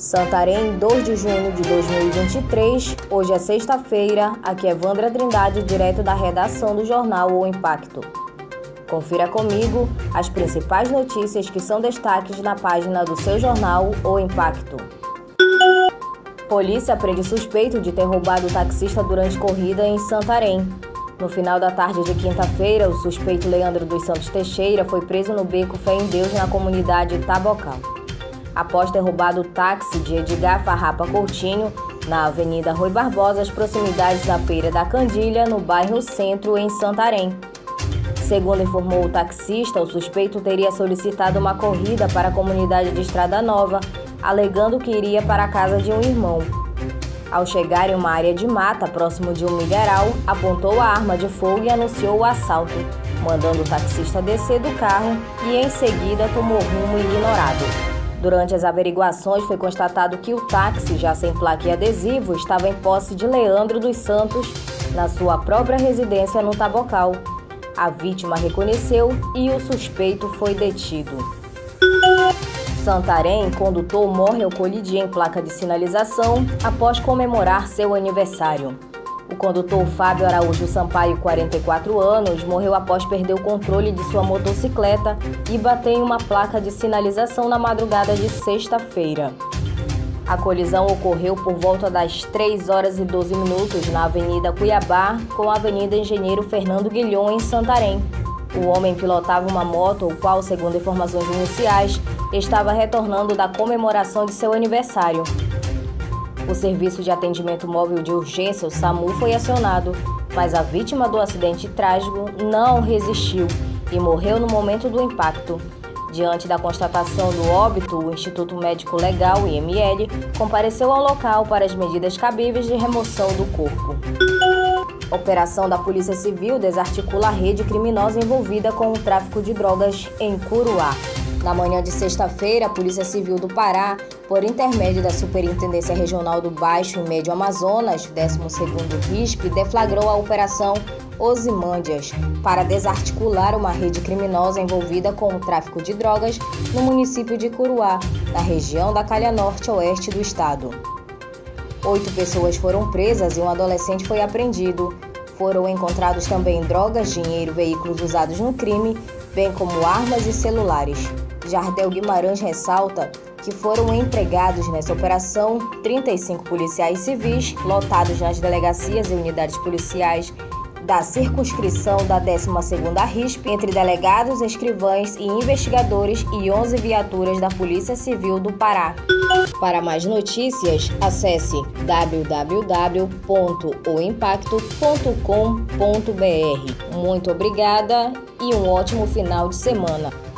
Santarém, 2 de junho de 2023. Hoje é sexta-feira. Aqui é Vandra Trindade, direto da redação do jornal O Impacto. Confira comigo as principais notícias que são destaques na página do seu jornal O Impacto. Polícia prende suspeito de ter roubado o taxista durante corrida em Santarém. No final da tarde de quinta-feira, o suspeito Leandro dos Santos Teixeira foi preso no beco Fé em Deus na comunidade Tabocal após ter roubado o táxi de Edgar Farrapa Coutinho na Avenida Rui Barbosa, às proximidades da Feira da Candilha, no bairro Centro, em Santarém. Segundo informou o taxista, o suspeito teria solicitado uma corrida para a comunidade de Estrada Nova, alegando que iria para a casa de um irmão. Ao chegar em uma área de mata próximo de um milharal, apontou a arma de fogo e anunciou o assalto, mandando o taxista descer do carro e em seguida tomou rumo ignorado. Durante as averiguações, foi constatado que o táxi, já sem placa e adesivo, estava em posse de Leandro dos Santos na sua própria residência no Tabocal. A vítima reconheceu e o suspeito foi detido. Santarém, condutor morre ao colidir em placa de sinalização após comemorar seu aniversário. O condutor Fábio Araújo Sampaio, 44 anos, morreu após perder o controle de sua motocicleta e bater em uma placa de sinalização na madrugada de sexta-feira. A colisão ocorreu por volta das 3 horas e 12 minutos na Avenida Cuiabá com a Avenida Engenheiro Fernando Guilhom, em Santarém. O homem pilotava uma moto, o qual, segundo informações iniciais, estava retornando da comemoração de seu aniversário. O Serviço de Atendimento Móvel de Urgência, o SAMU, foi acionado, mas a vítima do acidente trágico não resistiu e morreu no momento do impacto. Diante da constatação do óbito, o Instituto Médico Legal, IML, compareceu ao local para as medidas cabíveis de remoção do corpo. Operação da Polícia Civil desarticula a rede criminosa envolvida com o tráfico de drogas em Curuá. Na manhã de sexta-feira, a Polícia Civil do Pará, por intermédio da Superintendência Regional do Baixo e Médio Amazonas, 12º RISP, deflagrou a Operação Osimândias para desarticular uma rede criminosa envolvida com o tráfico de drogas no município de Curuá, na região da Calha Norte-Oeste do estado. Oito pessoas foram presas e um adolescente foi apreendido. Foram encontrados também drogas, dinheiro, veículos usados no crime, bem como armas e celulares. Jardel Guimarães ressalta que foram empregados nessa operação 35 policiais civis lotados nas delegacias e unidades policiais da circunscrição da 12ª RISP, entre delegados, escrivães e investigadores e 11 viaturas da Polícia Civil do Pará. Para mais notícias, acesse www.oimpacto.com.br. Muito obrigada e um ótimo final de semana.